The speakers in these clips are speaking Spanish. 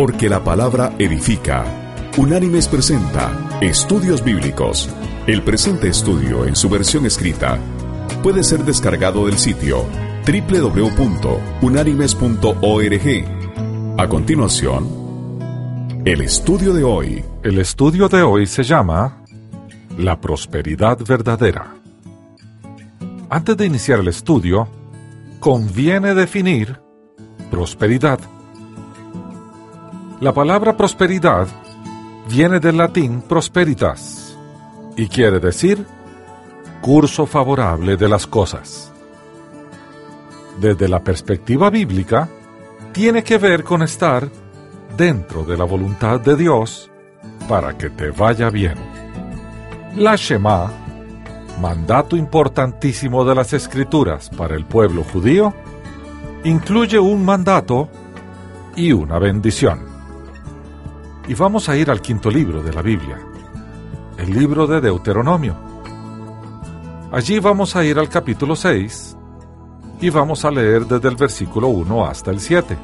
Porque la palabra edifica. Unánimes presenta Estudios Bíblicos. El presente estudio en su versión escrita puede ser descargado del sitio www.unánimes.org. A continuación, el estudio de hoy. El estudio de hoy se llama La prosperidad verdadera. Antes de iniciar el estudio, conviene definir prosperidad. La palabra prosperidad viene del latín prosperitas y quiere decir curso favorable de las cosas. Desde la perspectiva bíblica, tiene que ver con estar dentro de la voluntad de Dios para que te vaya bien. La Shema, mandato importantísimo de las escrituras para el pueblo judío, incluye un mandato y una bendición. Y vamos a ir al quinto libro de la Biblia, el libro de Deuteronomio. Allí vamos a ir al capítulo 6 y vamos a leer desde el versículo 1 hasta el 7.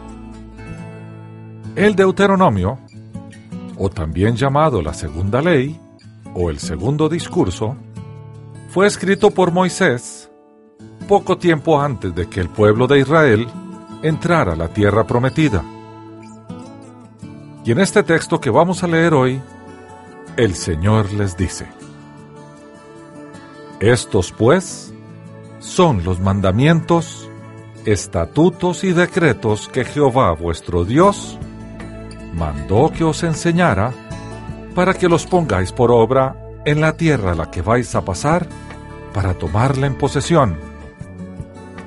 El Deuteronomio, o también llamado la segunda ley, o el segundo discurso, fue escrito por Moisés poco tiempo antes de que el pueblo de Israel entrara a la tierra prometida. Y en este texto que vamos a leer hoy, el Señor les dice, Estos pues son los mandamientos, estatutos y decretos que Jehová vuestro Dios mandó que os enseñara para que los pongáis por obra en la tierra a la que vais a pasar para tomarla en posesión,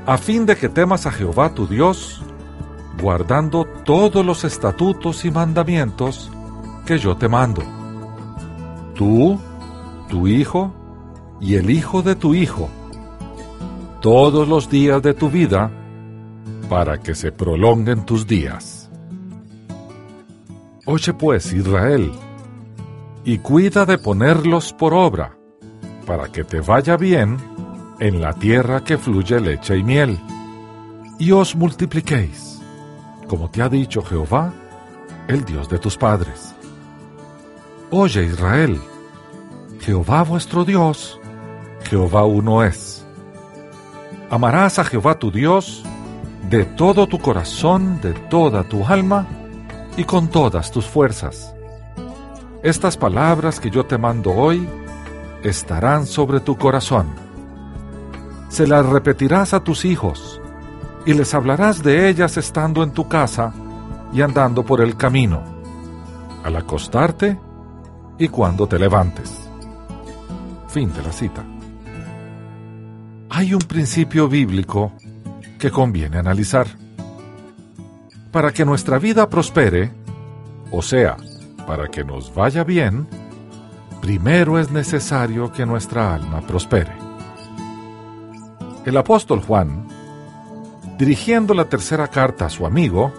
a fin de que temas a Jehová tu Dios, guardando todos los estatutos y mandamientos que yo te mando. Tú, tu hijo y el hijo de tu hijo, todos los días de tu vida, para que se prolonguen tus días. Oye pues, Israel, y cuida de ponerlos por obra, para que te vaya bien en la tierra que fluye leche y miel, y os multipliquéis como te ha dicho Jehová, el Dios de tus padres. Oye Israel, Jehová vuestro Dios, Jehová uno es. Amarás a Jehová tu Dios de todo tu corazón, de toda tu alma y con todas tus fuerzas. Estas palabras que yo te mando hoy estarán sobre tu corazón. Se las repetirás a tus hijos y les hablarás de ellas estando en tu casa y andando por el camino, al acostarte y cuando te levantes. Fin de la cita. Hay un principio bíblico que conviene analizar. Para que nuestra vida prospere, o sea, para que nos vaya bien, primero es necesario que nuestra alma prospere. El apóstol Juan dirigiendo la tercera carta a su amigo,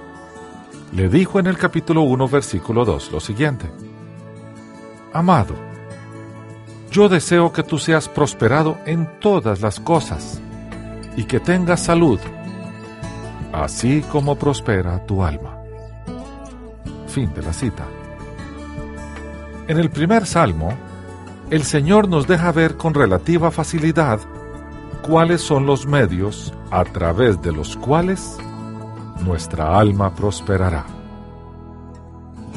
le dijo en el capítulo 1, versículo 2 lo siguiente. Amado, yo deseo que tú seas prosperado en todas las cosas y que tengas salud, así como prospera tu alma. Fin de la cita. En el primer salmo, el Señor nos deja ver con relativa facilidad cuáles son los medios a través de los cuales nuestra alma prosperará.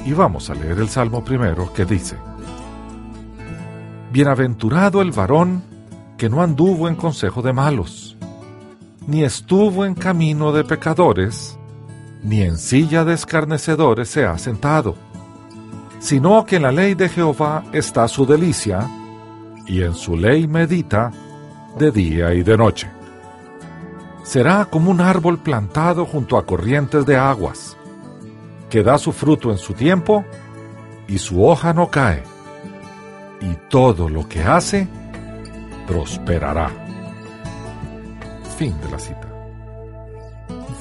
Y vamos a leer el Salmo primero que dice, Bienaventurado el varón que no anduvo en consejo de malos, ni estuvo en camino de pecadores, ni en silla de escarnecedores se ha sentado, sino que en la ley de Jehová está su delicia, y en su ley medita de día y de noche. Será como un árbol plantado junto a corrientes de aguas, que da su fruto en su tiempo y su hoja no cae, y todo lo que hace prosperará. Fin de la cita.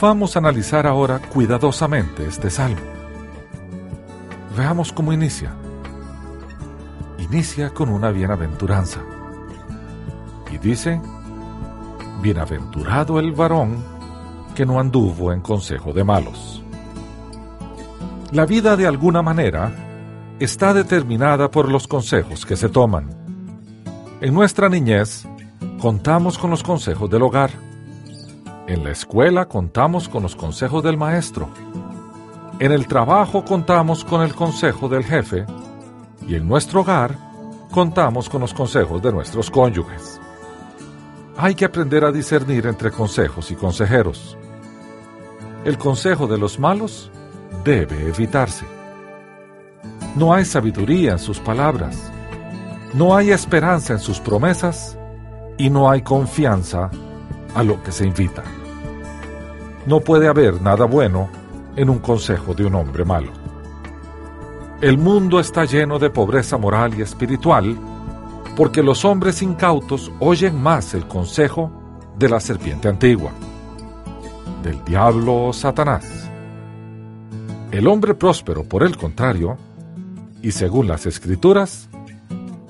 Vamos a analizar ahora cuidadosamente este salmo. Veamos cómo inicia. Inicia con una bienaventuranza y dice, Bienaventurado el varón que no anduvo en consejo de malos. La vida de alguna manera está determinada por los consejos que se toman. En nuestra niñez contamos con los consejos del hogar. En la escuela contamos con los consejos del maestro. En el trabajo contamos con el consejo del jefe. Y en nuestro hogar contamos con los consejos de nuestros cónyuges. Hay que aprender a discernir entre consejos y consejeros. El consejo de los malos debe evitarse. No hay sabiduría en sus palabras, no hay esperanza en sus promesas y no hay confianza a lo que se invita. No puede haber nada bueno en un consejo de un hombre malo. El mundo está lleno de pobreza moral y espiritual porque los hombres incautos oyen más el consejo de la serpiente antigua, del diablo o Satanás. El hombre próspero, por el contrario, y según las escrituras,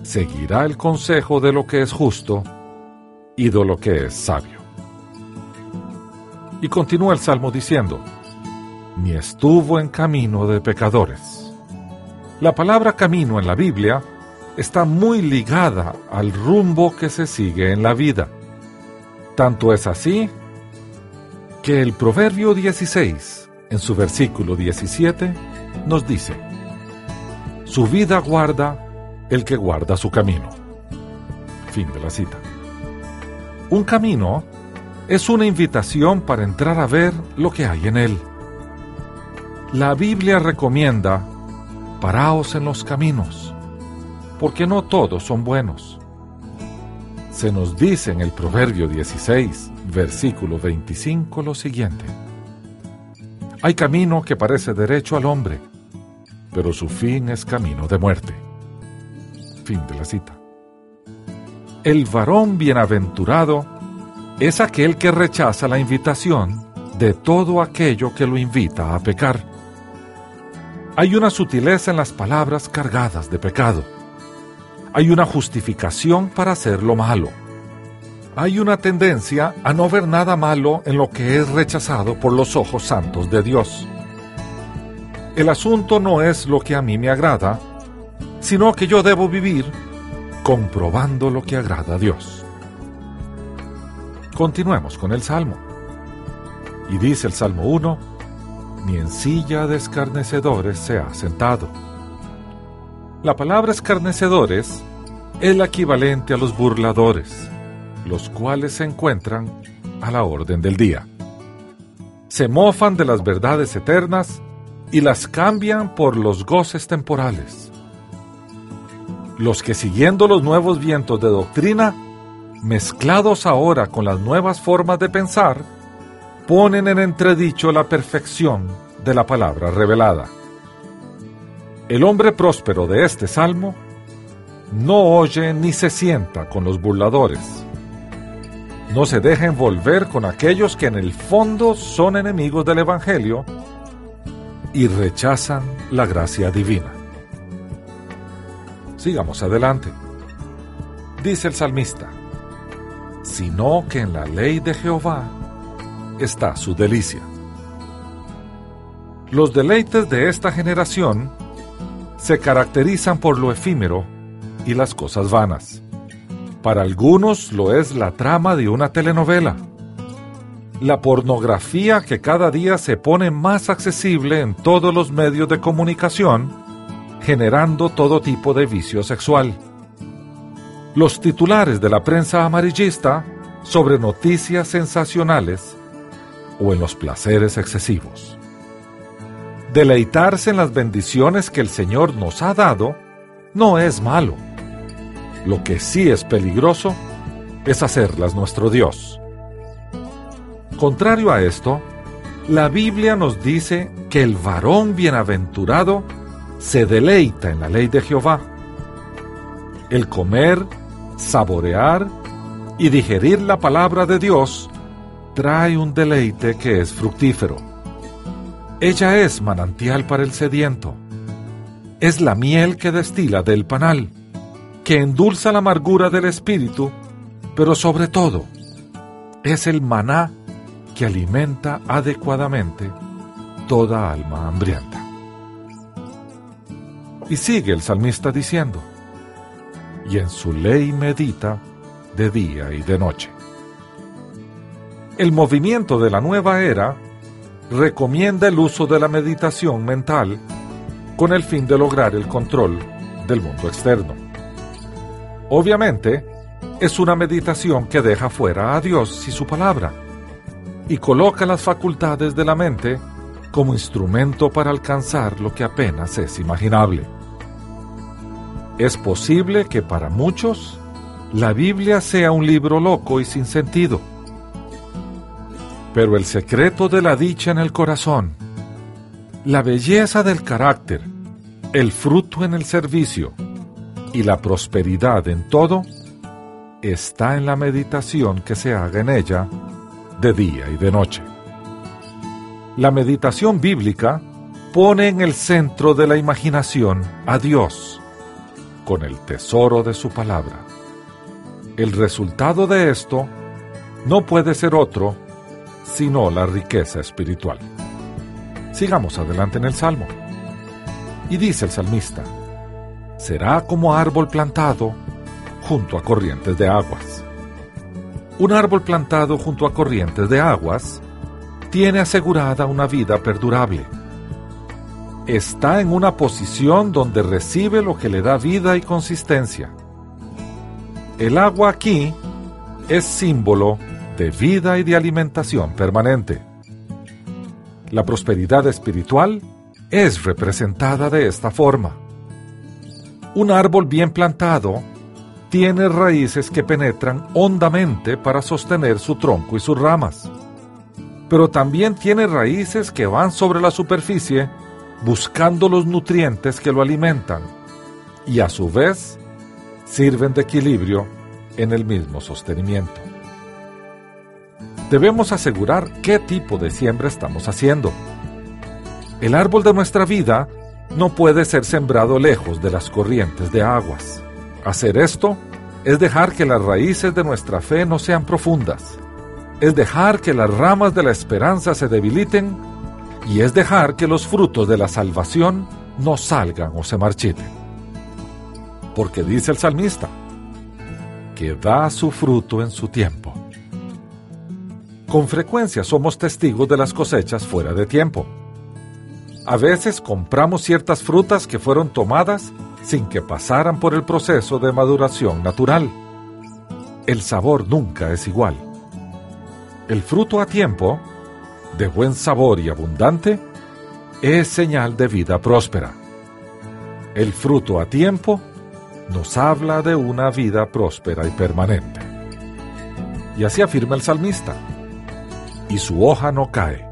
seguirá el consejo de lo que es justo y de lo que es sabio. Y continúa el Salmo diciendo, ni estuvo en camino de pecadores la palabra camino en la Biblia está muy ligada al rumbo que se sigue en la vida. Tanto es así que el Proverbio 16, en su versículo 17, nos dice, Su vida guarda el que guarda su camino. Fin de la cita. Un camino es una invitación para entrar a ver lo que hay en él. La Biblia recomienda paraos en los caminos, porque no todos son buenos. Se nos dice en el Proverbio 16, versículo 25 lo siguiente. Hay camino que parece derecho al hombre, pero su fin es camino de muerte. Fin de la cita. El varón bienaventurado es aquel que rechaza la invitación de todo aquello que lo invita a pecar hay una sutileza en las palabras cargadas de pecado. Hay una justificación para hacer lo malo. Hay una tendencia a no ver nada malo en lo que es rechazado por los ojos santos de Dios. El asunto no es lo que a mí me agrada, sino que yo debo vivir comprobando lo que agrada a Dios. Continuemos con el Salmo. Y dice el Salmo 1, ni en silla de escarnecedores se ha sentado. La palabra escarnecedores es el equivalente a los burladores, los cuales se encuentran a la orden del día. Se mofan de las verdades eternas y las cambian por los goces temporales. Los que siguiendo los nuevos vientos de doctrina, mezclados ahora con las nuevas formas de pensar, ponen en entredicho la perfección de la palabra revelada. El hombre próspero de este salmo no oye ni se sienta con los burladores. No se deja envolver con aquellos que en el fondo son enemigos del Evangelio y rechazan la gracia divina. Sigamos adelante. Dice el salmista, sino que en la ley de Jehová está su delicia. Los deleites de esta generación se caracterizan por lo efímero y las cosas vanas. Para algunos lo es la trama de una telenovela, la pornografía que cada día se pone más accesible en todos los medios de comunicación, generando todo tipo de vicio sexual. Los titulares de la prensa amarillista sobre noticias sensacionales o en los placeres excesivos. Deleitarse en las bendiciones que el Señor nos ha dado no es malo. Lo que sí es peligroso es hacerlas nuestro Dios. Contrario a esto, la Biblia nos dice que el varón bienaventurado se deleita en la ley de Jehová. El comer, saborear y digerir la palabra de Dios trae un deleite que es fructífero. Ella es manantial para el sediento. Es la miel que destila del panal, que endulza la amargura del espíritu, pero sobre todo, es el maná que alimenta adecuadamente toda alma hambrienta. Y sigue el salmista diciendo, y en su ley medita de día y de noche. El movimiento de la nueva era recomienda el uso de la meditación mental con el fin de lograr el control del mundo externo. Obviamente, es una meditación que deja fuera a Dios y su palabra y coloca las facultades de la mente como instrumento para alcanzar lo que apenas es imaginable. Es posible que para muchos la Biblia sea un libro loco y sin sentido. Pero el secreto de la dicha en el corazón, la belleza del carácter, el fruto en el servicio y la prosperidad en todo, está en la meditación que se haga en ella de día y de noche. La meditación bíblica pone en el centro de la imaginación a Dios con el tesoro de su palabra. El resultado de esto no puede ser otro sino la riqueza espiritual. Sigamos adelante en el Salmo. Y dice el salmista, será como árbol plantado junto a corrientes de aguas. Un árbol plantado junto a corrientes de aguas tiene asegurada una vida perdurable está en una posición donde recibe lo que le da vida y consistencia. El agua aquí es símbolo de vida y de alimentación permanente. La prosperidad espiritual es representada de esta forma. Un árbol bien plantado tiene raíces que penetran hondamente para sostener su tronco y sus ramas, pero también tiene raíces que van sobre la superficie buscando los nutrientes que lo alimentan y a su vez sirven de equilibrio en el mismo sostenimiento. Debemos asegurar qué tipo de siembra estamos haciendo. El árbol de nuestra vida no puede ser sembrado lejos de las corrientes de aguas. Hacer esto es dejar que las raíces de nuestra fe no sean profundas. Es dejar que las ramas de la esperanza se debiliten y es dejar que los frutos de la salvación no salgan o se marchiten. Porque dice el salmista, que da su fruto en su tiempo. Con frecuencia somos testigos de las cosechas fuera de tiempo. A veces compramos ciertas frutas que fueron tomadas sin que pasaran por el proceso de maduración natural. El sabor nunca es igual. El fruto a tiempo de buen sabor y abundante, es señal de vida próspera. El fruto a tiempo nos habla de una vida próspera y permanente. Y así afirma el salmista, y su hoja no cae.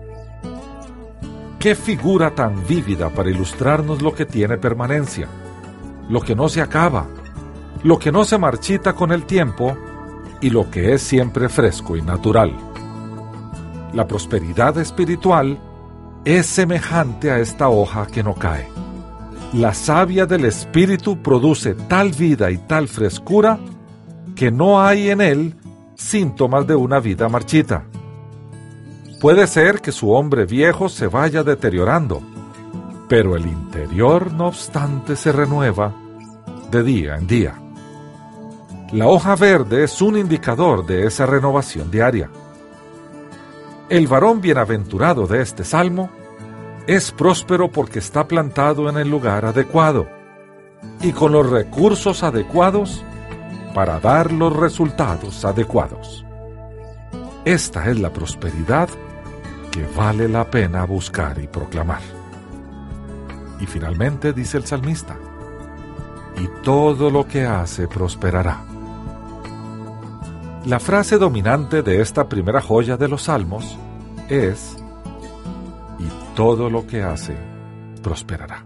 Qué figura tan vívida para ilustrarnos lo que tiene permanencia, lo que no se acaba, lo que no se marchita con el tiempo y lo que es siempre fresco y natural la prosperidad espiritual es semejante a esta hoja que no cae. La savia del Espíritu produce tal vida y tal frescura que no hay en él síntomas de una vida marchita. Puede ser que su hombre viejo se vaya deteriorando, pero el interior no obstante se renueva de día en día. La hoja verde es un indicador de esa renovación diaria. El varón bienaventurado de este salmo es próspero porque está plantado en el lugar adecuado y con los recursos adecuados para dar los resultados adecuados. Esta es la prosperidad que vale la pena buscar y proclamar. Y finalmente dice el salmista, y todo lo que hace prosperará. La frase dominante de esta primera joya de los salmos es, y todo lo que hace prosperará.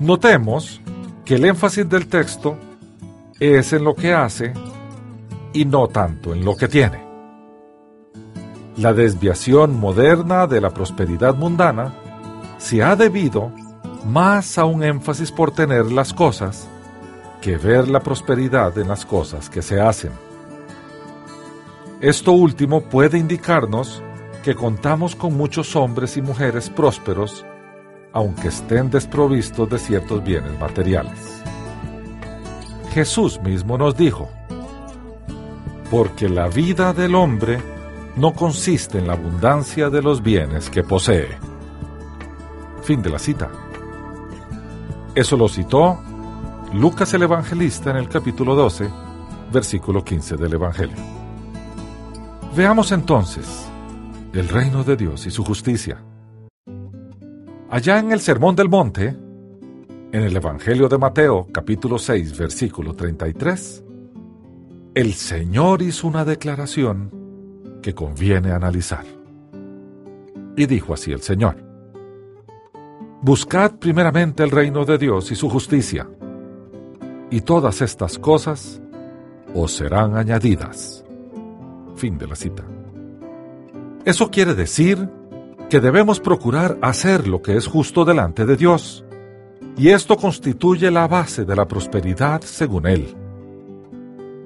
Notemos que el énfasis del texto es en lo que hace y no tanto en lo que tiene. La desviación moderna de la prosperidad mundana se ha debido más a un énfasis por tener las cosas que ver la prosperidad en las cosas que se hacen. Esto último puede indicarnos que contamos con muchos hombres y mujeres prósperos aunque estén desprovistos de ciertos bienes materiales. Jesús mismo nos dijo, porque la vida del hombre no consiste en la abundancia de los bienes que posee. Fin de la cita. Eso lo citó Lucas el Evangelista en el capítulo 12, versículo 15 del Evangelio. Veamos entonces el reino de Dios y su justicia. Allá en el Sermón del Monte, en el Evangelio de Mateo capítulo 6 versículo 33, el Señor hizo una declaración que conviene analizar. Y dijo así el Señor, Buscad primeramente el reino de Dios y su justicia, y todas estas cosas os serán añadidas. Fin de la cita. Eso quiere decir que debemos procurar hacer lo que es justo delante de Dios, y esto constituye la base de la prosperidad según Él.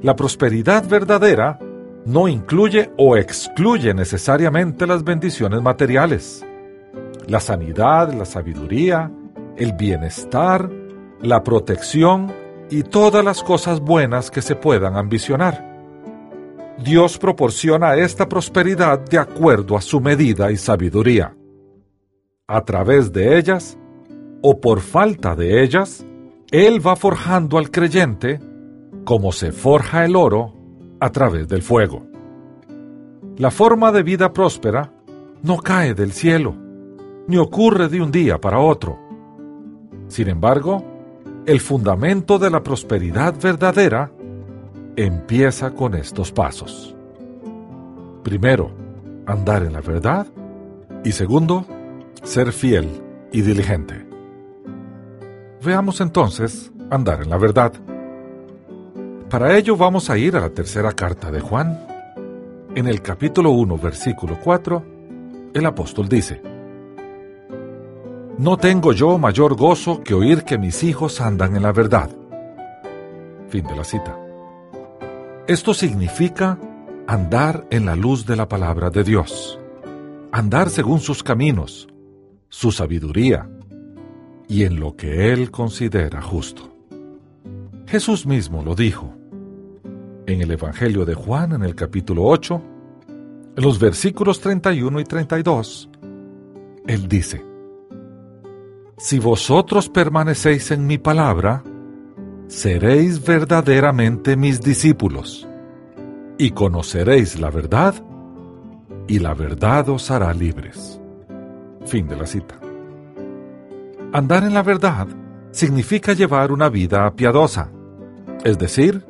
La prosperidad verdadera no incluye o excluye necesariamente las bendiciones materiales, la sanidad, la sabiduría, el bienestar, la protección y todas las cosas buenas que se puedan ambicionar. Dios proporciona esta prosperidad de acuerdo a su medida y sabiduría. A través de ellas, o por falta de ellas, Él va forjando al creyente como se forja el oro a través del fuego. La forma de vida próspera no cae del cielo, ni ocurre de un día para otro. Sin embargo, el fundamento de la prosperidad verdadera empieza con estos pasos. Primero, andar en la verdad y segundo, ser fiel y diligente. Veamos entonces andar en la verdad. Para ello vamos a ir a la tercera carta de Juan. En el capítulo 1, versículo 4, el apóstol dice, No tengo yo mayor gozo que oír que mis hijos andan en la verdad. Fin de la cita. Esto significa andar en la luz de la palabra de Dios, andar según sus caminos, su sabiduría y en lo que Él considera justo. Jesús mismo lo dijo en el Evangelio de Juan en el capítulo 8, en los versículos 31 y 32. Él dice, Si vosotros permanecéis en mi palabra, seréis verdaderamente mis discípulos, y conoceréis la verdad, y la verdad os hará libres. Fin de la cita. Andar en la verdad significa llevar una vida piadosa, es decir,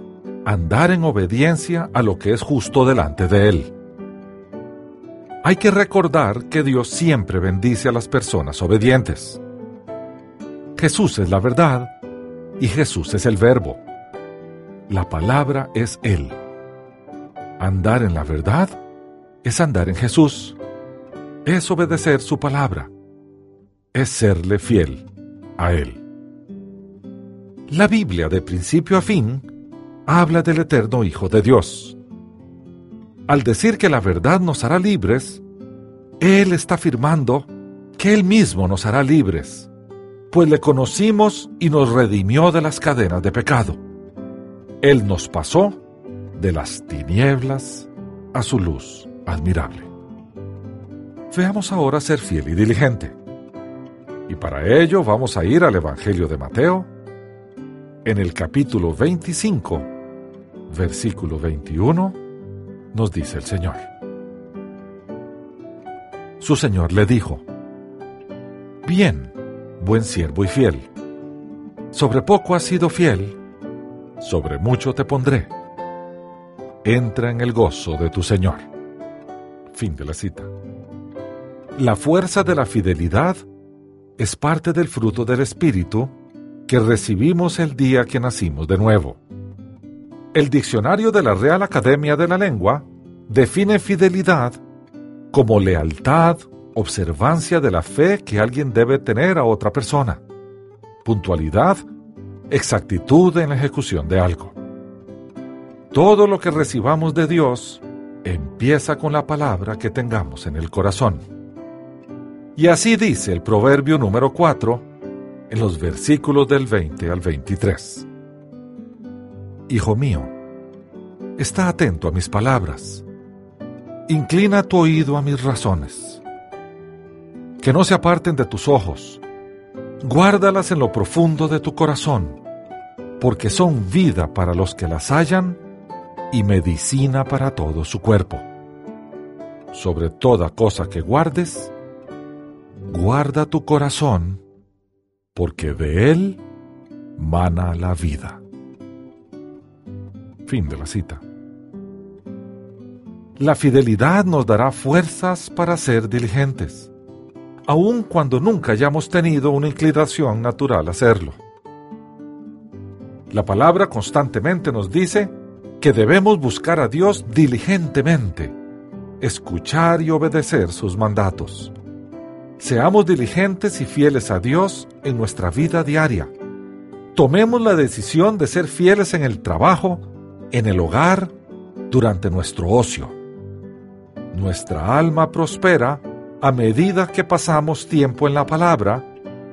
andar en obediencia a lo que es justo delante de Él. Hay que recordar que Dios siempre bendice a las personas obedientes. Jesús es la verdad y Jesús es el verbo. La palabra es Él. Andar en la verdad es andar en Jesús. Es obedecer su palabra. Es serle fiel a Él. La Biblia de principio a fin habla del eterno Hijo de Dios. Al decir que la verdad nos hará libres, Él está afirmando que Él mismo nos hará libres pues le conocimos y nos redimió de las cadenas de pecado. Él nos pasó de las tinieblas a su luz admirable. Veamos ahora ser fiel y diligente. Y para ello vamos a ir al Evangelio de Mateo, en el capítulo 25, versículo 21, nos dice el Señor. Su Señor le dijo, Bien, buen siervo y fiel. Sobre poco has sido fiel, sobre mucho te pondré. Entra en el gozo de tu Señor. Fin de la cita. La fuerza de la fidelidad es parte del fruto del Espíritu que recibimos el día que nacimos de nuevo. El diccionario de la Real Academia de la Lengua define fidelidad como lealtad observancia de la fe que alguien debe tener a otra persona, puntualidad, exactitud en la ejecución de algo. Todo lo que recibamos de Dios empieza con la palabra que tengamos en el corazón. Y así dice el proverbio número 4 en los versículos del 20 al 23. Hijo mío, está atento a mis palabras. Inclina tu oído a mis razones. Que no se aparten de tus ojos. Guárdalas en lo profundo de tu corazón, porque son vida para los que las hallan y medicina para todo su cuerpo. Sobre toda cosa que guardes, guarda tu corazón, porque de él mana la vida. Fin de la cita. La fidelidad nos dará fuerzas para ser diligentes, aun cuando nunca hayamos tenido una inclinación natural a hacerlo. La palabra constantemente nos dice que debemos buscar a Dios diligentemente, escuchar y obedecer sus mandatos. Seamos diligentes y fieles a Dios en nuestra vida diaria. Tomemos la decisión de ser fieles en el trabajo, en el hogar, durante nuestro ocio. Nuestra alma prospera a medida que pasamos tiempo en la palabra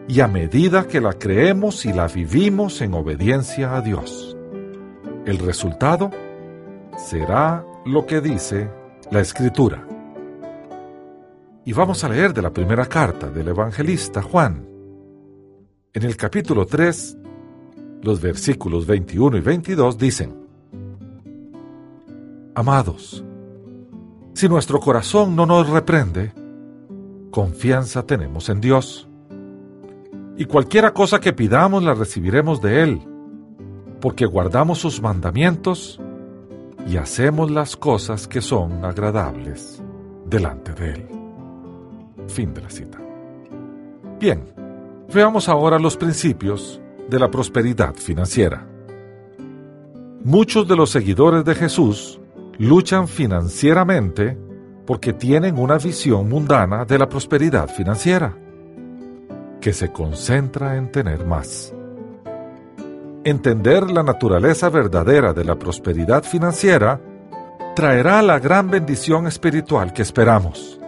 y a medida que la creemos y la vivimos en obediencia a Dios. El resultado será lo que dice la Escritura. Y vamos a leer de la primera carta del evangelista Juan. En el capítulo 3, los versículos 21 y 22 dicen, Amados, si nuestro corazón no nos reprende, confianza tenemos en Dios. Y cualquiera cosa que pidamos la recibiremos de Él, porque guardamos sus mandamientos y hacemos las cosas que son agradables delante de Él. Fin de la cita. Bien, veamos ahora los principios de la prosperidad financiera. Muchos de los seguidores de Jesús luchan financieramente porque tienen una visión mundana de la prosperidad financiera, que se concentra en tener más. Entender la naturaleza verdadera de la prosperidad financiera traerá la gran bendición espiritual que esperamos.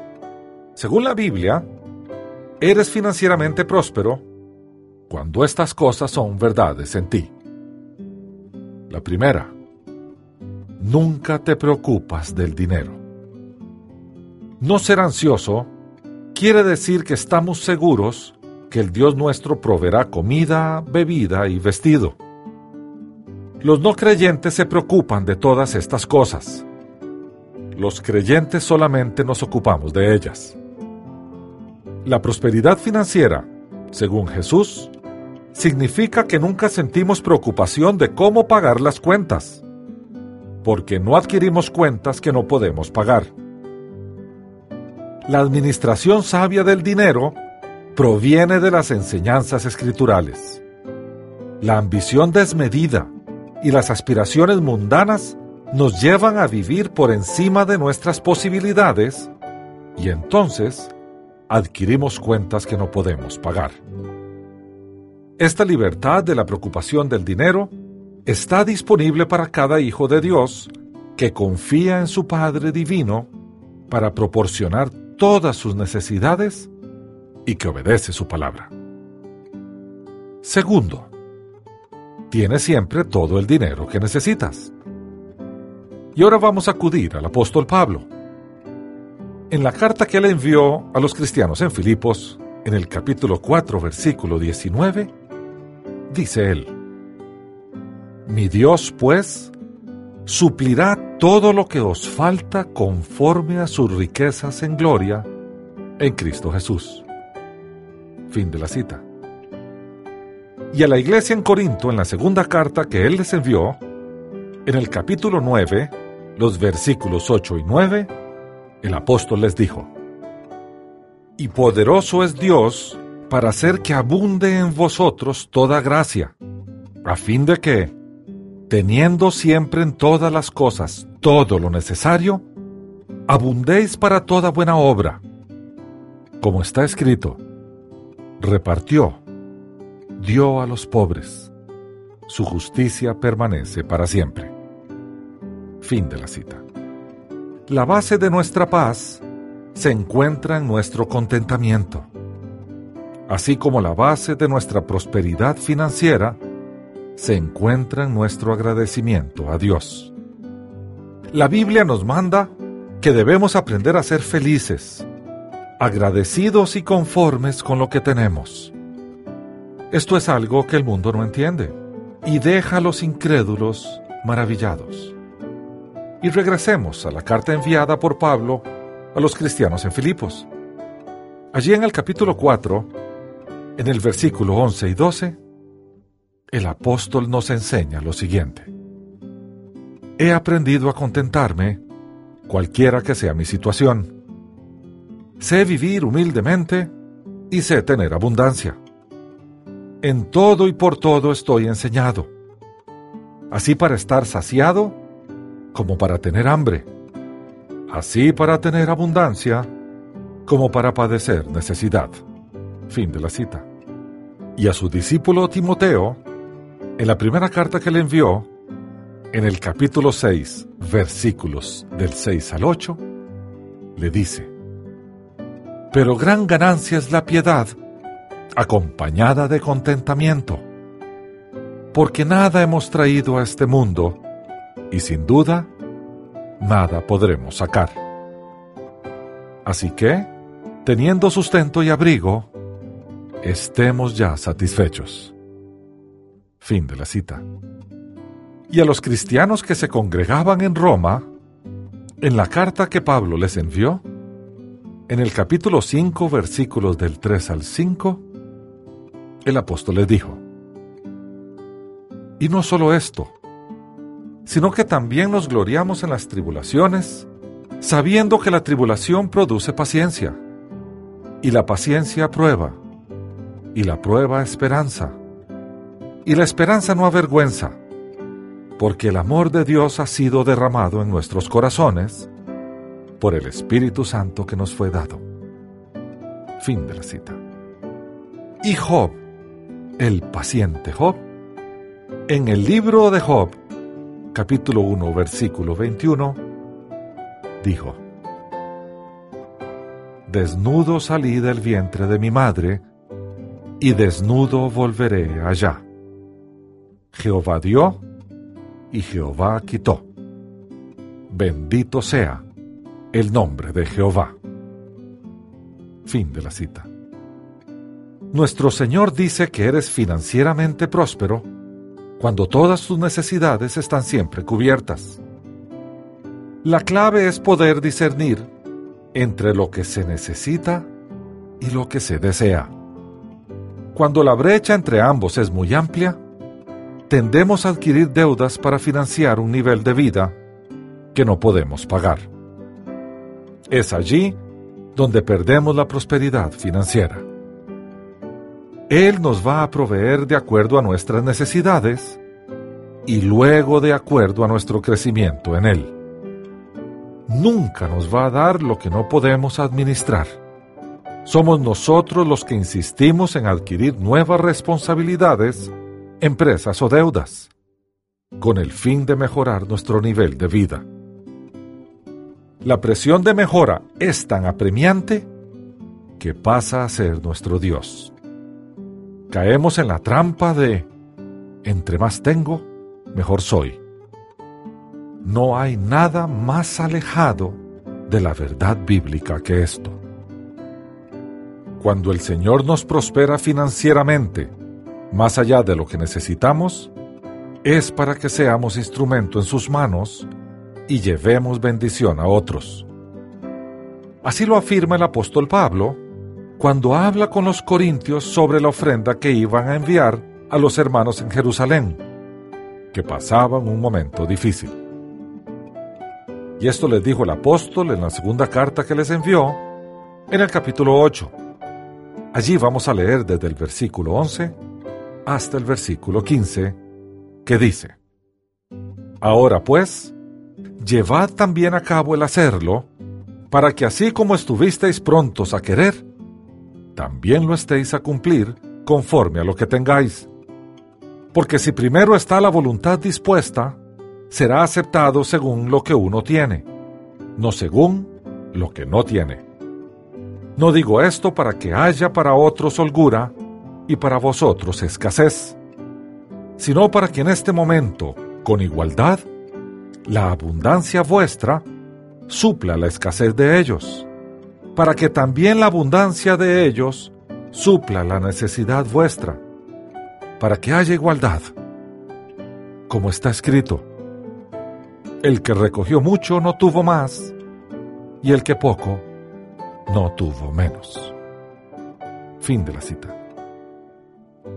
Según la Biblia, eres financieramente próspero cuando estas cosas son verdades en ti. La primera, nunca te preocupas del dinero. No ser ansioso quiere decir que estamos seguros que el Dios nuestro proveerá comida, bebida y vestido. Los no creyentes se preocupan de todas estas cosas. Los creyentes solamente nos ocupamos de ellas. La prosperidad financiera, según Jesús, significa que nunca sentimos preocupación de cómo pagar las cuentas, porque no adquirimos cuentas que no podemos pagar. La administración sabia del dinero proviene de las enseñanzas escriturales. La ambición desmedida y las aspiraciones mundanas nos llevan a vivir por encima de nuestras posibilidades y entonces adquirimos cuentas que no podemos pagar. Esta libertad de la preocupación del dinero está disponible para cada hijo de Dios que confía en su Padre Divino para proporcionar todas sus necesidades y que obedece su palabra. Segundo, tienes siempre todo el dinero que necesitas. Y ahora vamos a acudir al apóstol Pablo en la carta que él envió a los cristianos en Filipos, en el capítulo 4, versículo 19, dice él, Mi Dios, pues, suplirá todo lo que os falta conforme a sus riquezas en gloria en Cristo Jesús. Fin de la cita. Y a la iglesia en Corinto, en la segunda carta que él les envió, en el capítulo 9, los versículos 8 y 9, el apóstol les dijo, Y poderoso es Dios para hacer que abunde en vosotros toda gracia, a fin de que, teniendo siempre en todas las cosas todo lo necesario, abundéis para toda buena obra. Como está escrito, repartió, dio a los pobres, su justicia permanece para siempre. Fin de la cita. La base de nuestra paz se encuentra en nuestro contentamiento, así como la base de nuestra prosperidad financiera se encuentra en nuestro agradecimiento a Dios. La Biblia nos manda que debemos aprender a ser felices, agradecidos y conformes con lo que tenemos. Esto es algo que el mundo no entiende y deja a los incrédulos maravillados. Y regresemos a la carta enviada por Pablo a los cristianos en Filipos. Allí en el capítulo 4, en el versículo 11 y 12, el apóstol nos enseña lo siguiente. He aprendido a contentarme, cualquiera que sea mi situación. Sé vivir humildemente y sé tener abundancia. En todo y por todo estoy enseñado, así para estar saciado como para tener hambre, así para tener abundancia como para padecer necesidad. Fin de la cita. Y a su discípulo Timoteo, en la primera carta que le envió, en el capítulo 6, versículos del 6 al 8, le dice, Pero gran ganancia es la piedad, acompañada de contentamiento, porque nada hemos traído a este mundo, y sin duda, nada podremos sacar. Así que, teniendo sustento y abrigo, estemos ya satisfechos. Fin de la cita. Y a los cristianos que se congregaban en Roma, en la carta que Pablo les envió, en el capítulo 5, versículos del 3 al 5, el apóstol les dijo, Y no solo esto, sino que también nos gloriamos en las tribulaciones, sabiendo que la tribulación produce paciencia, y la paciencia prueba, y la prueba esperanza y la esperanza no avergüenza, porque el amor de Dios ha sido derramado en nuestros corazones por el Espíritu Santo que nos fue dado. Fin de la cita. Y Job, el paciente Job, en el libro de Job, capítulo 1, versículo 21, dijo, Desnudo salí del vientre de mi madre, y desnudo volveré allá. Jehová dio y Jehová quitó. Bendito sea el nombre de Jehová. Fin de la cita. Nuestro Señor dice que eres financieramente próspero cuando todas tus necesidades están siempre cubiertas. La clave es poder discernir entre lo que se necesita y lo que se desea. Cuando la brecha entre ambos es muy amplia, tendemos a adquirir deudas para financiar un nivel de vida que no podemos pagar. Es allí donde perdemos la prosperidad financiera. Él nos va a proveer de acuerdo a nuestras necesidades y luego de acuerdo a nuestro crecimiento en Él. Nunca nos va a dar lo que no podemos administrar. Somos nosotros los que insistimos en adquirir nuevas responsabilidades empresas o deudas, con el fin de mejorar nuestro nivel de vida. La presión de mejora es tan apremiante que pasa a ser nuestro Dios. Caemos en la trampa de, entre más tengo, mejor soy. No hay nada más alejado de la verdad bíblica que esto. Cuando el Señor nos prospera financieramente, más allá de lo que necesitamos, es para que seamos instrumento en sus manos y llevemos bendición a otros. Así lo afirma el apóstol Pablo cuando habla con los corintios sobre la ofrenda que iban a enviar a los hermanos en Jerusalén, que pasaban un momento difícil. Y esto les dijo el apóstol en la segunda carta que les envió, en el capítulo 8. Allí vamos a leer desde el versículo 11 hasta el versículo 15, que dice, Ahora pues, llevad también a cabo el hacerlo, para que así como estuvisteis prontos a querer, también lo estéis a cumplir conforme a lo que tengáis. Porque si primero está la voluntad dispuesta, será aceptado según lo que uno tiene, no según lo que no tiene. No digo esto para que haya para otros holgura y para vosotros escasez, sino para que en este momento, con igualdad, la abundancia vuestra supla la escasez de ellos, para que también la abundancia de ellos supla la necesidad vuestra, para que haya igualdad. Como está escrito, el que recogió mucho no tuvo más, y el que poco no tuvo menos. Fin de la cita.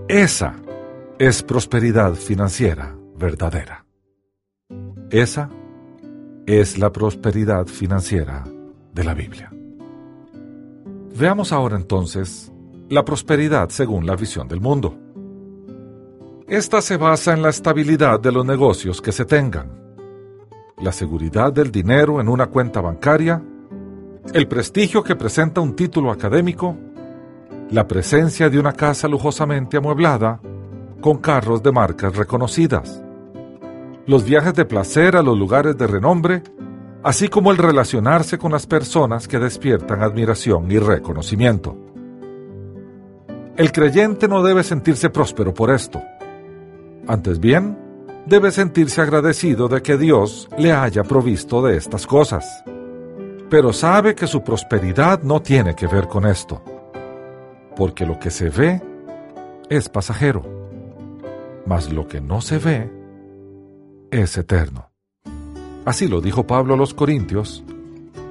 Esa es prosperidad financiera verdadera. Esa es la prosperidad financiera de la Biblia. Veamos ahora entonces la prosperidad según la visión del mundo. Esta se basa en la estabilidad de los negocios que se tengan, la seguridad del dinero en una cuenta bancaria, el prestigio que presenta un título académico, la presencia de una casa lujosamente amueblada, con carros de marcas reconocidas, los viajes de placer a los lugares de renombre, así como el relacionarse con las personas que despiertan admiración y reconocimiento. El creyente no debe sentirse próspero por esto. Antes bien, debe sentirse agradecido de que Dios le haya provisto de estas cosas. Pero sabe que su prosperidad no tiene que ver con esto, porque lo que se ve es pasajero, mas lo que no se ve es eterno. Así lo dijo Pablo a los Corintios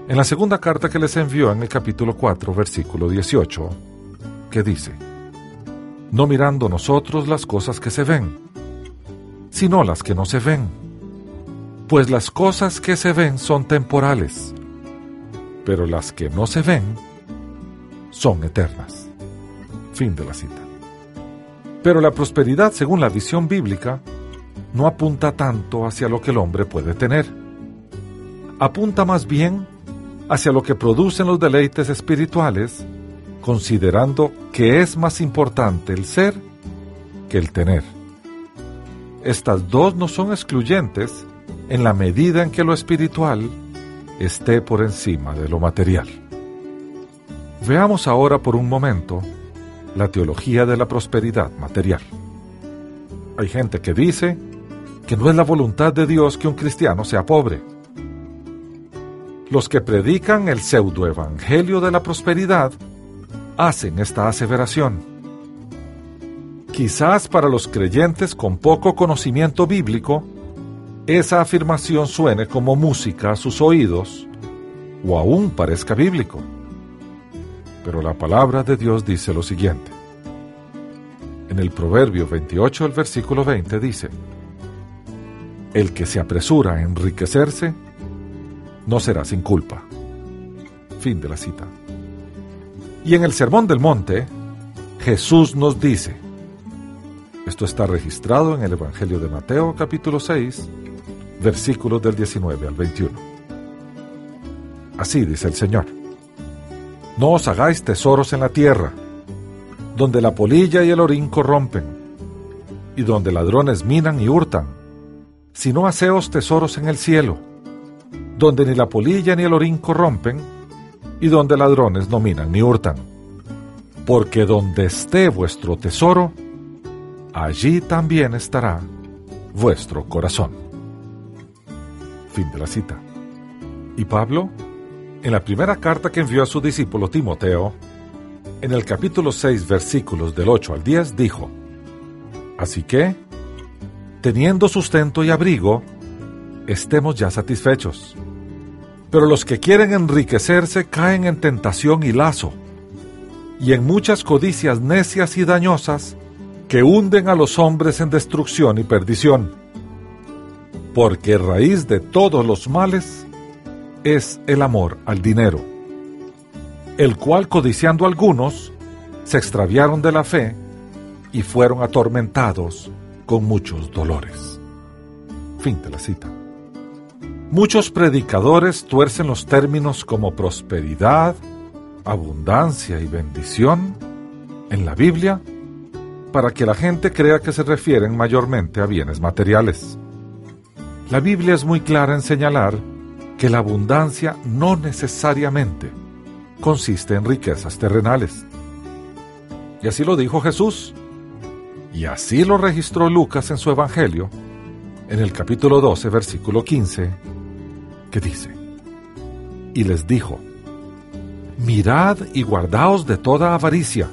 en la segunda carta que les envió en el capítulo 4, versículo 18, que dice, No mirando nosotros las cosas que se ven, sino las que no se ven, pues las cosas que se ven son temporales, pero las que no se ven son eternas. Fin de la cita. Pero la prosperidad, según la visión bíblica, no apunta tanto hacia lo que el hombre puede tener. Apunta más bien hacia lo que producen los deleites espirituales, considerando que es más importante el ser que el tener. Estas dos no son excluyentes en la medida en que lo espiritual esté por encima de lo material. Veamos ahora por un momento la teología de la prosperidad material. Hay gente que dice que no es la voluntad de Dios que un cristiano sea pobre. Los que predican el pseudoevangelio de la prosperidad hacen esta aseveración. Quizás para los creyentes con poco conocimiento bíblico, esa afirmación suene como música a sus oídos o aún parezca bíblico. Pero la palabra de Dios dice lo siguiente. En el Proverbio 28, el versículo 20 dice, el que se apresura a enriquecerse no será sin culpa. Fin de la cita. Y en el Sermón del Monte, Jesús nos dice, esto está registrado en el Evangelio de Mateo capítulo 6, versículos del 19 al 21. Así dice el Señor, no os hagáis tesoros en la tierra, donde la polilla y el orín corrompen, y donde ladrones minan y hurtan sino haceos tesoros en el cielo, donde ni la polilla ni el orín corrompen, y donde ladrones no minan ni hurtan. Porque donde esté vuestro tesoro, allí también estará vuestro corazón. Fin de la cita. Y Pablo, en la primera carta que envió a su discípulo Timoteo, en el capítulo 6 versículos del 8 al 10, dijo, Así que, teniendo sustento y abrigo, estemos ya satisfechos. Pero los que quieren enriquecerse caen en tentación y lazo, y en muchas codicias necias y dañosas que hunden a los hombres en destrucción y perdición. Porque raíz de todos los males es el amor al dinero, el cual codiciando algunos, se extraviaron de la fe y fueron atormentados con muchos dolores. Fin de la cita. Muchos predicadores tuercen los términos como prosperidad, abundancia y bendición en la Biblia para que la gente crea que se refieren mayormente a bienes materiales. La Biblia es muy clara en señalar que la abundancia no necesariamente consiste en riquezas terrenales. Y así lo dijo Jesús. Y así lo registró Lucas en su Evangelio, en el capítulo 12, versículo 15, que dice, y les dijo, mirad y guardaos de toda avaricia,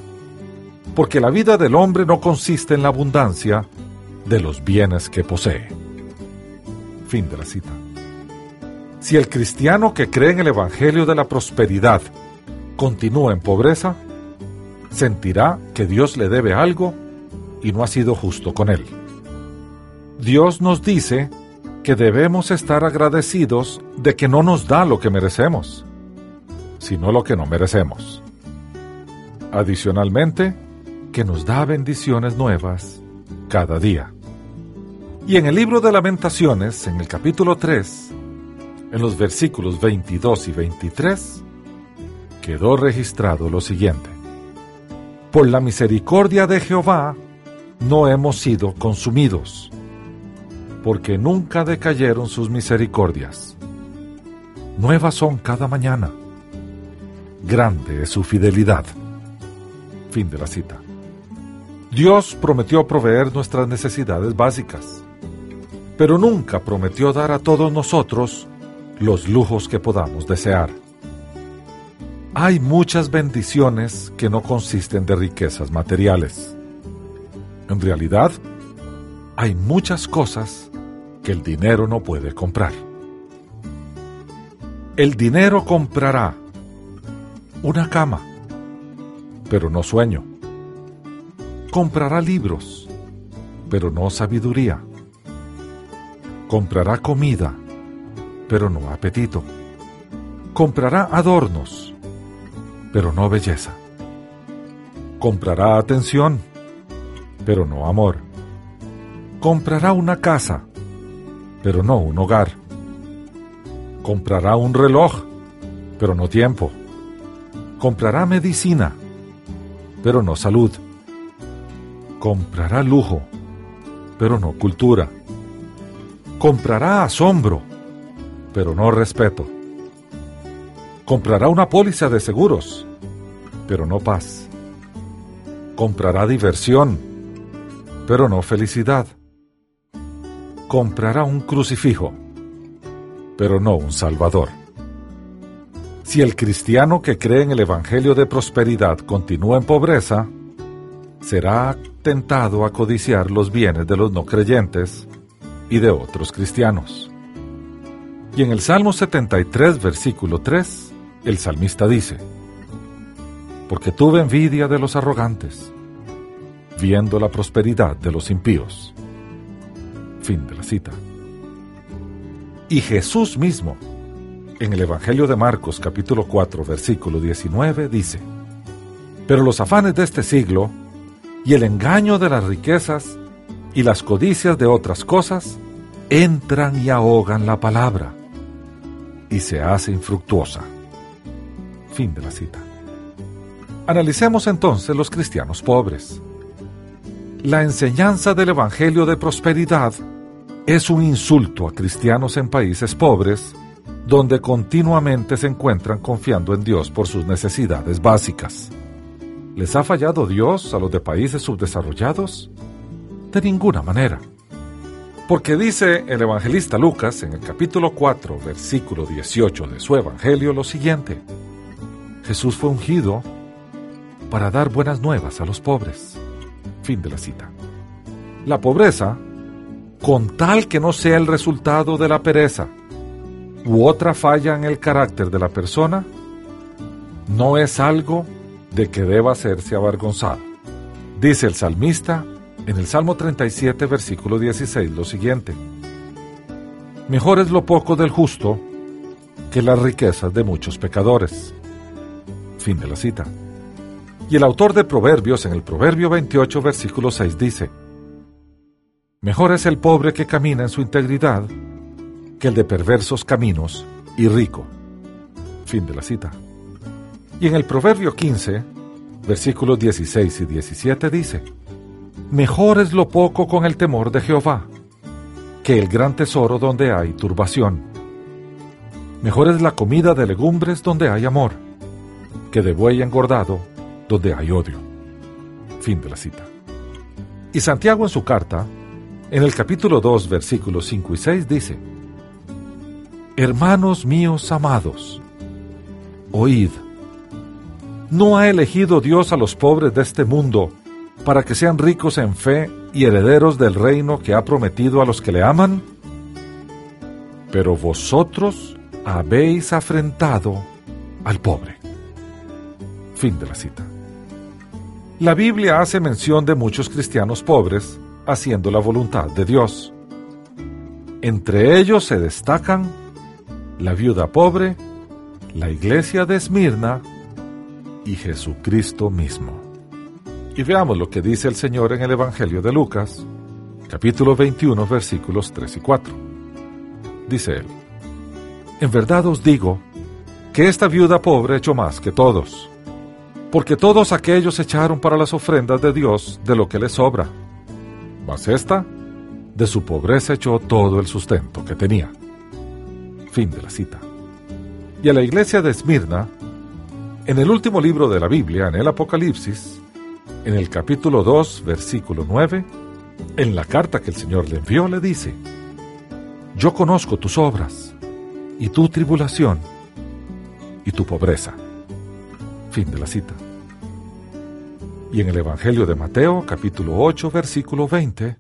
porque la vida del hombre no consiste en la abundancia de los bienes que posee. Fin de la cita. Si el cristiano que cree en el Evangelio de la prosperidad continúa en pobreza, sentirá que Dios le debe algo y no ha sido justo con él. Dios nos dice que debemos estar agradecidos de que no nos da lo que merecemos, sino lo que no merecemos. Adicionalmente, que nos da bendiciones nuevas cada día. Y en el libro de lamentaciones, en el capítulo 3, en los versículos 22 y 23, quedó registrado lo siguiente. Por la misericordia de Jehová no hemos sido consumidos, porque nunca decayeron sus misericordias. Nuevas son cada mañana. Grande es su fidelidad. Fin de la cita. Dios prometió proveer nuestras necesidades básicas, pero nunca prometió dar a todos nosotros los lujos que podamos desear. Hay muchas bendiciones que no consisten de riquezas materiales. En realidad, hay muchas cosas que el dinero no puede comprar. El dinero comprará una cama, pero no sueño. Comprará libros, pero no sabiduría. Comprará comida, pero no apetito. Comprará adornos, pero no belleza. Comprará atención, pero no amor. Comprará una casa, pero no un hogar. Comprará un reloj, pero no tiempo. Comprará medicina, pero no salud. Comprará lujo, pero no cultura. Comprará asombro, pero no respeto. Comprará una póliza de seguros, pero no paz. Comprará diversión, pero no felicidad. Comprará un crucifijo, pero no un salvador. Si el cristiano que cree en el Evangelio de prosperidad continúa en pobreza, será tentado a codiciar los bienes de los no creyentes y de otros cristianos. Y en el Salmo 73, versículo 3, el salmista dice, Porque tuve envidia de los arrogantes, viendo la prosperidad de los impíos. Fin de la cita. Y Jesús mismo, en el Evangelio de Marcos capítulo 4, versículo 19, dice, Pero los afanes de este siglo y el engaño de las riquezas y las codicias de otras cosas entran y ahogan la palabra y se hace infructuosa. Fin de la cita. Analicemos entonces los cristianos pobres. La enseñanza del Evangelio de Prosperidad es un insulto a cristianos en países pobres donde continuamente se encuentran confiando en Dios por sus necesidades básicas. ¿Les ha fallado Dios a los de países subdesarrollados? De ninguna manera. Porque dice el evangelista Lucas en el capítulo 4, versículo 18 de su evangelio lo siguiente. Jesús fue ungido para dar buenas nuevas a los pobres. Fin de la cita. La pobreza, con tal que no sea el resultado de la pereza u otra falla en el carácter de la persona, no es algo de que deba hacerse avergonzado. Dice el salmista en el Salmo 37, versículo 16, lo siguiente. Mejor es lo poco del justo que las riquezas de muchos pecadores. Fin de la cita. Y el autor de Proverbios en el Proverbio 28, versículo 6 dice, Mejor es el pobre que camina en su integridad que el de perversos caminos y rico. Fin de la cita. Y en el Proverbio 15, versículos 16 y 17 dice, Mejor es lo poco con el temor de Jehová, que el gran tesoro donde hay turbación. Mejor es la comida de legumbres donde hay amor, que de buey engordado donde hay odio. Fin de la cita. Y Santiago en su carta, en el capítulo 2, versículos 5 y 6 dice, Hermanos míos amados, oíd, ¿no ha elegido Dios a los pobres de este mundo para que sean ricos en fe y herederos del reino que ha prometido a los que le aman? Pero vosotros habéis afrentado al pobre. Fin de la cita. La Biblia hace mención de muchos cristianos pobres haciendo la voluntad de Dios. Entre ellos se destacan la viuda pobre, la iglesia de Esmirna y Jesucristo mismo. Y veamos lo que dice el Señor en el Evangelio de Lucas, capítulo 21, versículos 3 y 4. Dice él, En verdad os digo que esta viuda pobre echó más que todos, porque todos aquellos echaron para las ofrendas de Dios de lo que les sobra, mas esta de su pobreza echó todo el sustento que tenía. Fin de la cita. Y a la iglesia de Esmirna, en el último libro de la Biblia, en el Apocalipsis, en el capítulo 2, versículo 9, en la carta que el Señor le envió, le dice, Yo conozco tus obras y tu tribulación y tu pobreza. Fin de la cita. Y en el Evangelio de Mateo, capítulo 8, versículo 20,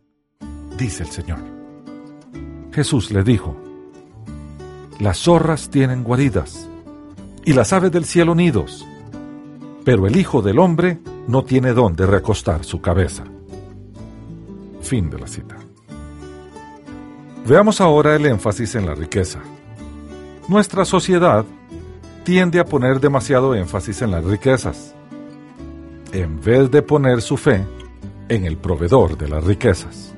dice el Señor. Jesús le dijo, Las zorras tienen guaridas y las aves del cielo nidos, pero el Hijo del Hombre no tiene dónde recostar su cabeza. Fin de la cita. Veamos ahora el énfasis en la riqueza. Nuestra sociedad tiende a poner demasiado énfasis en las riquezas, en vez de poner su fe en el proveedor de las riquezas.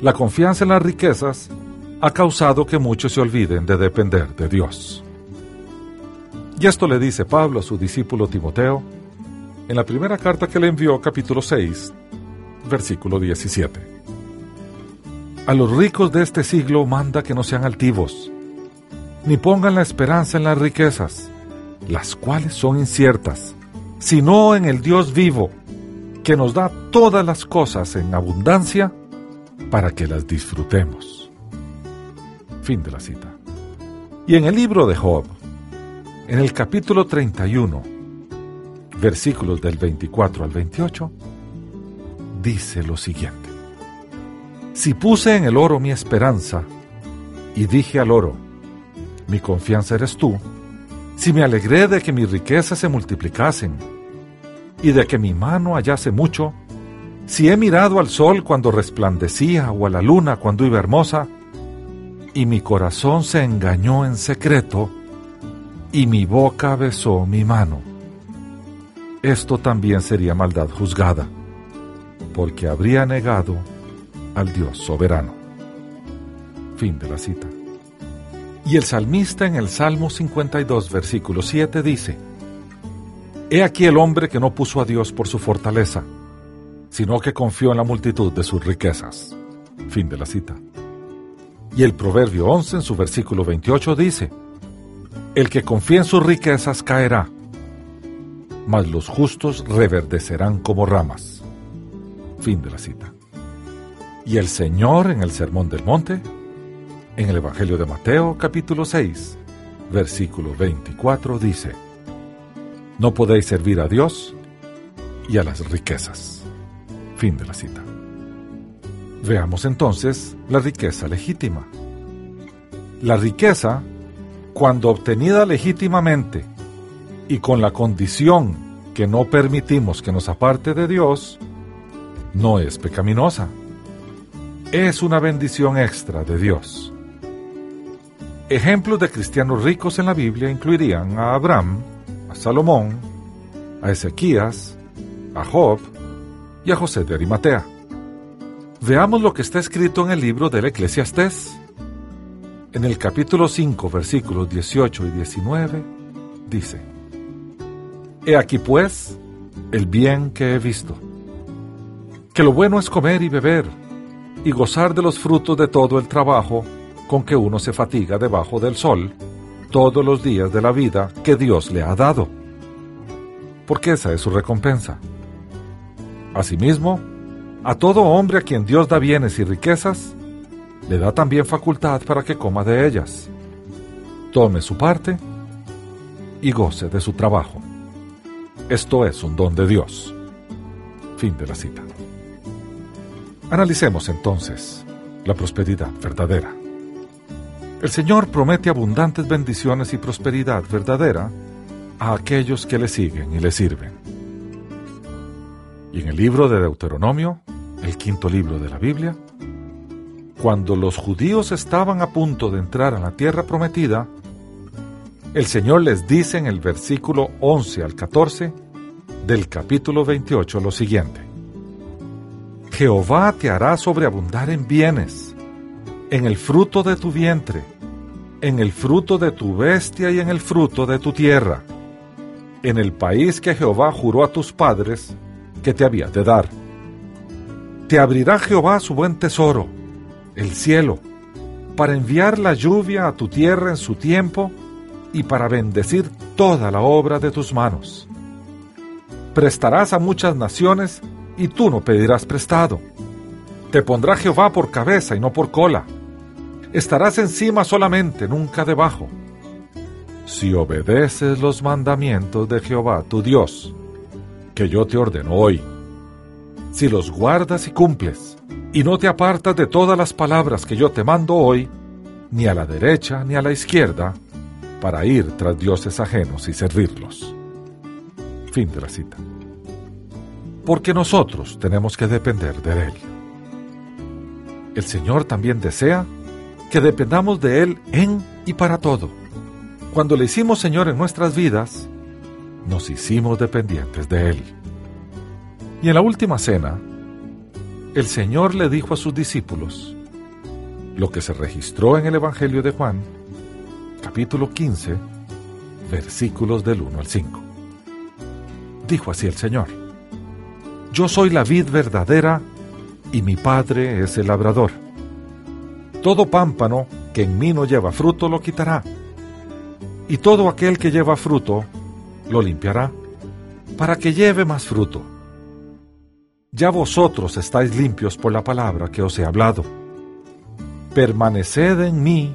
La confianza en las riquezas ha causado que muchos se olviden de depender de Dios. Y esto le dice Pablo a su discípulo Timoteo en la primera carta que le envió capítulo 6, versículo 17. A los ricos de este siglo manda que no sean altivos, ni pongan la esperanza en las riquezas, las cuales son inciertas, sino en el Dios vivo, que nos da todas las cosas en abundancia para que las disfrutemos. Fin de la cita. Y en el libro de Job, en el capítulo 31, versículos del 24 al 28, dice lo siguiente. Si puse en el oro mi esperanza y dije al oro, mi confianza eres tú, si me alegré de que mis riquezas se multiplicasen y de que mi mano hallase mucho, si he mirado al sol cuando resplandecía o a la luna cuando iba hermosa, y mi corazón se engañó en secreto, y mi boca besó mi mano. Esto también sería maldad juzgada, porque habría negado al Dios soberano. Fin de la cita. Y el salmista en el Salmo 52, versículo 7 dice, He aquí el hombre que no puso a Dios por su fortaleza, sino que confió en la multitud de sus riquezas. Fin de la cita. Y el Proverbio 11 en su versículo 28 dice, el que confía en sus riquezas caerá, mas los justos reverdecerán como ramas. Fin de la cita. Y el Señor en el Sermón del Monte, en el Evangelio de Mateo capítulo 6, versículo 24 dice, No podéis servir a Dios y a las riquezas. Fin de la cita. Veamos entonces la riqueza legítima. La riqueza cuando obtenida legítimamente y con la condición que no permitimos que nos aparte de Dios, no es pecaminosa. Es una bendición extra de Dios. Ejemplos de cristianos ricos en la Biblia incluirían a Abraham, a Salomón, a Ezequías, a Job y a José de Arimatea. Veamos lo que está escrito en el libro del Eclesiastés. En el capítulo 5, versículos 18 y 19, dice, He aquí pues el bien que he visto, que lo bueno es comer y beber, y gozar de los frutos de todo el trabajo con que uno se fatiga debajo del sol, todos los días de la vida que Dios le ha dado, porque esa es su recompensa. Asimismo, a todo hombre a quien Dios da bienes y riquezas, le da también facultad para que coma de ellas, tome su parte y goce de su trabajo. Esto es un don de Dios. Fin de la cita. Analicemos entonces la prosperidad verdadera. El Señor promete abundantes bendiciones y prosperidad verdadera a aquellos que le siguen y le sirven. Y en el libro de Deuteronomio, el quinto libro de la Biblia, cuando los judíos estaban a punto de entrar a la tierra prometida, el Señor les dice en el versículo 11 al 14 del capítulo 28 lo siguiente. Jehová te hará sobreabundar en bienes en el fruto de tu vientre, en el fruto de tu bestia y en el fruto de tu tierra, en el país que Jehová juró a tus padres que te había de dar. Te abrirá Jehová su buen tesoro, el cielo, para enviar la lluvia a tu tierra en su tiempo y para bendecir toda la obra de tus manos. Prestarás a muchas naciones y tú no pedirás prestado. Te pondrá Jehová por cabeza y no por cola estarás encima solamente, nunca debajo. Si obedeces los mandamientos de Jehová tu Dios, que yo te ordeno hoy, si los guardas y cumples, y no te apartas de todas las palabras que yo te mando hoy, ni a la derecha ni a la izquierda, para ir tras dioses ajenos y servirlos. Fin de la cita. Porque nosotros tenemos que depender de Él. El Señor también desea que dependamos de Él en y para todo. Cuando le hicimos Señor en nuestras vidas, nos hicimos dependientes de Él. Y en la última cena, el Señor le dijo a sus discípulos lo que se registró en el Evangelio de Juan, capítulo 15, versículos del 1 al 5. Dijo así el Señor, Yo soy la vid verdadera y mi Padre es el labrador. Todo pámpano que en mí no lleva fruto lo quitará, y todo aquel que lleva fruto lo limpiará, para que lleve más fruto. Ya vosotros estáis limpios por la palabra que os he hablado. Permaneced en mí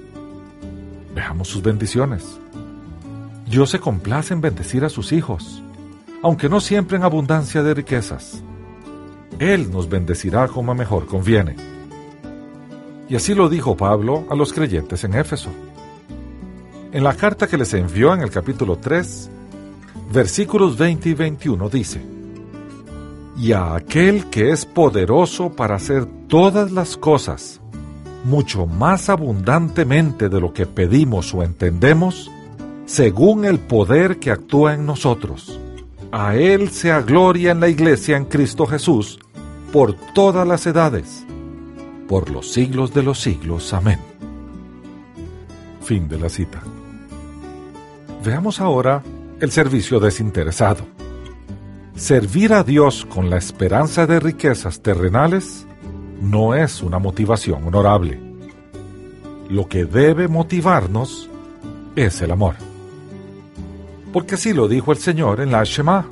Veamos sus bendiciones. Dios se complace en bendecir a sus hijos, aunque no siempre en abundancia de riquezas. Él nos bendecirá como mejor conviene y así lo dijo Pablo a los creyentes en Éfeso. En la carta que les envió en el capítulo 3, versículos 20 y 21 dice, Y a aquel que es poderoso para hacer todas las cosas, mucho más abundantemente de lo que pedimos o entendemos, según el poder que actúa en nosotros. A Él sea gloria en la iglesia en Cristo Jesús, por todas las edades por los siglos de los siglos. Amén. Fin de la cita. Veamos ahora el servicio desinteresado. Servir a Dios con la esperanza de riquezas terrenales no es una motivación honorable. Lo que debe motivarnos es el amor. Porque así lo dijo el Señor en la Shema,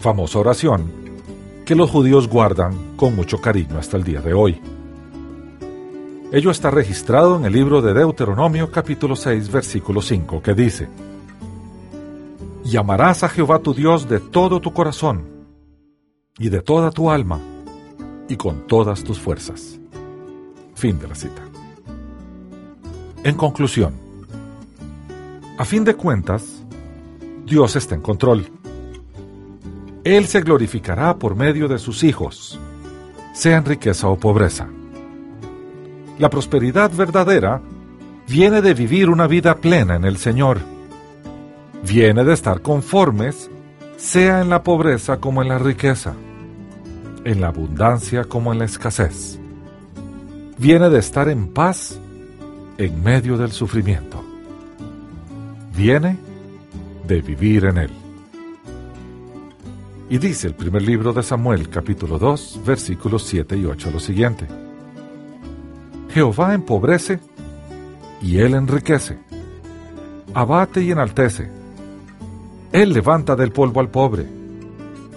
famosa oración que los judíos guardan con mucho cariño hasta el día de hoy. Ello está registrado en el libro de Deuteronomio capítulo 6 versículo 5 que dice, Y amarás a Jehová tu Dios de todo tu corazón, y de toda tu alma, y con todas tus fuerzas. Fin de la cita. En conclusión, a fin de cuentas, Dios está en control él se glorificará por medio de sus hijos, sean riqueza o pobreza. La prosperidad verdadera viene de vivir una vida plena en el Señor. Viene de estar conformes, sea en la pobreza como en la riqueza, en la abundancia como en la escasez. Viene de estar en paz en medio del sufrimiento. Viene de vivir en él. Y dice el primer libro de Samuel, capítulo 2, versículos 7 y 8 lo siguiente. Jehová empobrece y él enriquece. Abate y enaltece. Él levanta del polvo al pobre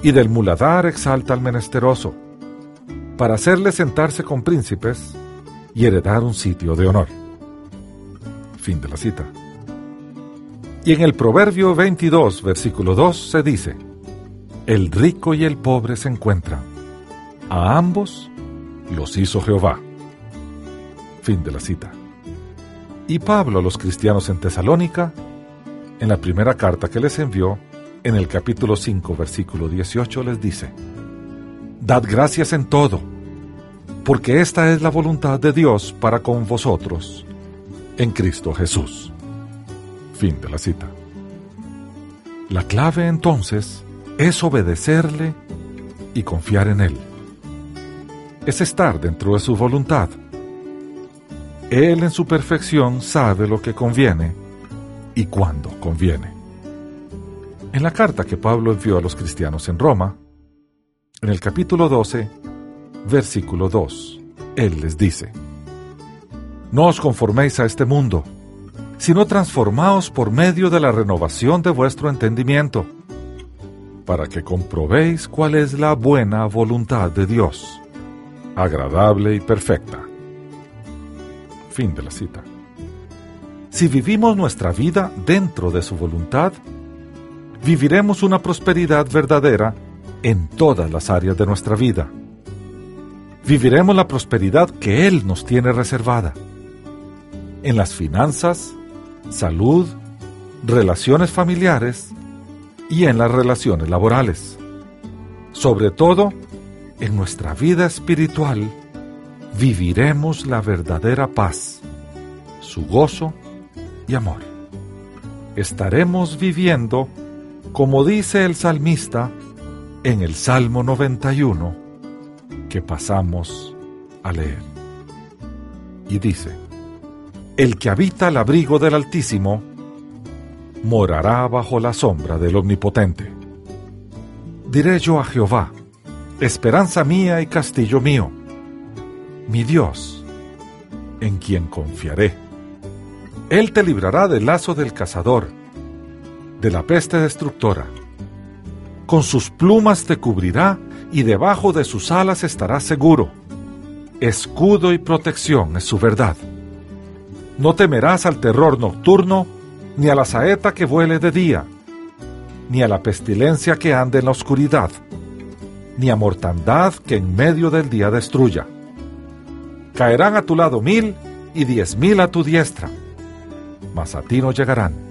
y del muladar exalta al menesteroso, para hacerle sentarse con príncipes y heredar un sitio de honor. Fin de la cita. Y en el Proverbio 22, versículo 2 se dice, El rico y el pobre se encuentran. A ambos los hizo Jehová. Fin de la cita. Y Pablo a los cristianos en Tesalónica, en la primera carta que les envió, en el capítulo 5, versículo 18, les dice, Dad gracias en todo, porque esta es la voluntad de Dios para con vosotros en Cristo Jesús. Fin de la cita. La clave entonces es obedecerle y confiar en Él. Es estar dentro de su voluntad. Él en su perfección sabe lo que conviene y cuándo conviene. En la carta que Pablo envió a los cristianos en Roma, en el capítulo 12, versículo 2, Él les dice, no os conforméis a este mundo, sino transformaos por medio de la renovación de vuestro entendimiento, para que comprobéis cuál es la buena voluntad de Dios, agradable y perfecta. Fin de la cita. Si vivimos nuestra vida dentro de su voluntad, viviremos una prosperidad verdadera en todas las áreas de nuestra vida. Viviremos la prosperidad que Él nos tiene reservada en las finanzas, salud, relaciones familiares y en las relaciones laborales. Sobre todo, en nuestra vida espiritual, viviremos la verdadera paz, su gozo y amor. Estaremos viviendo, como dice el salmista en el Salmo 91, que pasamos a leer. Y dice, el que habita al abrigo del Altísimo, morará bajo la sombra del Omnipotente. Diré yo a Jehová, esperanza mía y castillo mío, mi Dios, en quien confiaré. Él te librará del lazo del cazador, de la peste destructora. Con sus plumas te cubrirá y debajo de sus alas estarás seguro. Escudo y protección es su verdad. No temerás al terror nocturno, ni a la saeta que vuele de día, ni a la pestilencia que ande en la oscuridad, ni a mortandad que en medio del día destruya. Caerán a tu lado mil y diez mil a tu diestra, mas a ti no llegarán.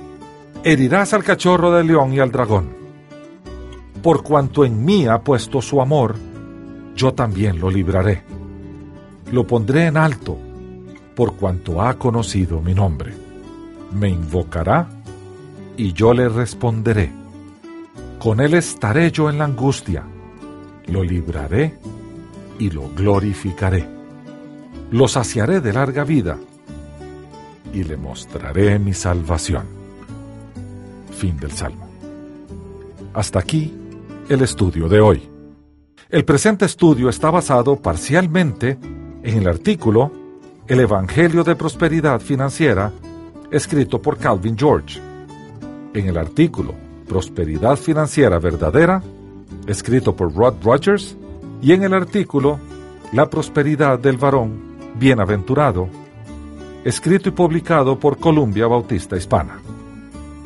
herirás al cachorro del león y al dragón. Por cuanto en mí ha puesto su amor, yo también lo libraré. Lo pondré en alto, por cuanto ha conocido mi nombre me invocará y yo le responderé. Con él estaré yo en la angustia, lo libraré y lo glorificaré. Lo saciaré de larga vida y le mostraré mi salvación. Fin del Salmo. Hasta aquí el estudio de hoy. El presente estudio está basado parcialmente en el artículo El Evangelio de Prosperidad Financiera escrito por Calvin George. En el artículo Prosperidad Financiera Verdadera, escrito por Rod Rogers, y en el artículo La prosperidad del varón bienaventurado, escrito y publicado por Columbia Bautista Hispana.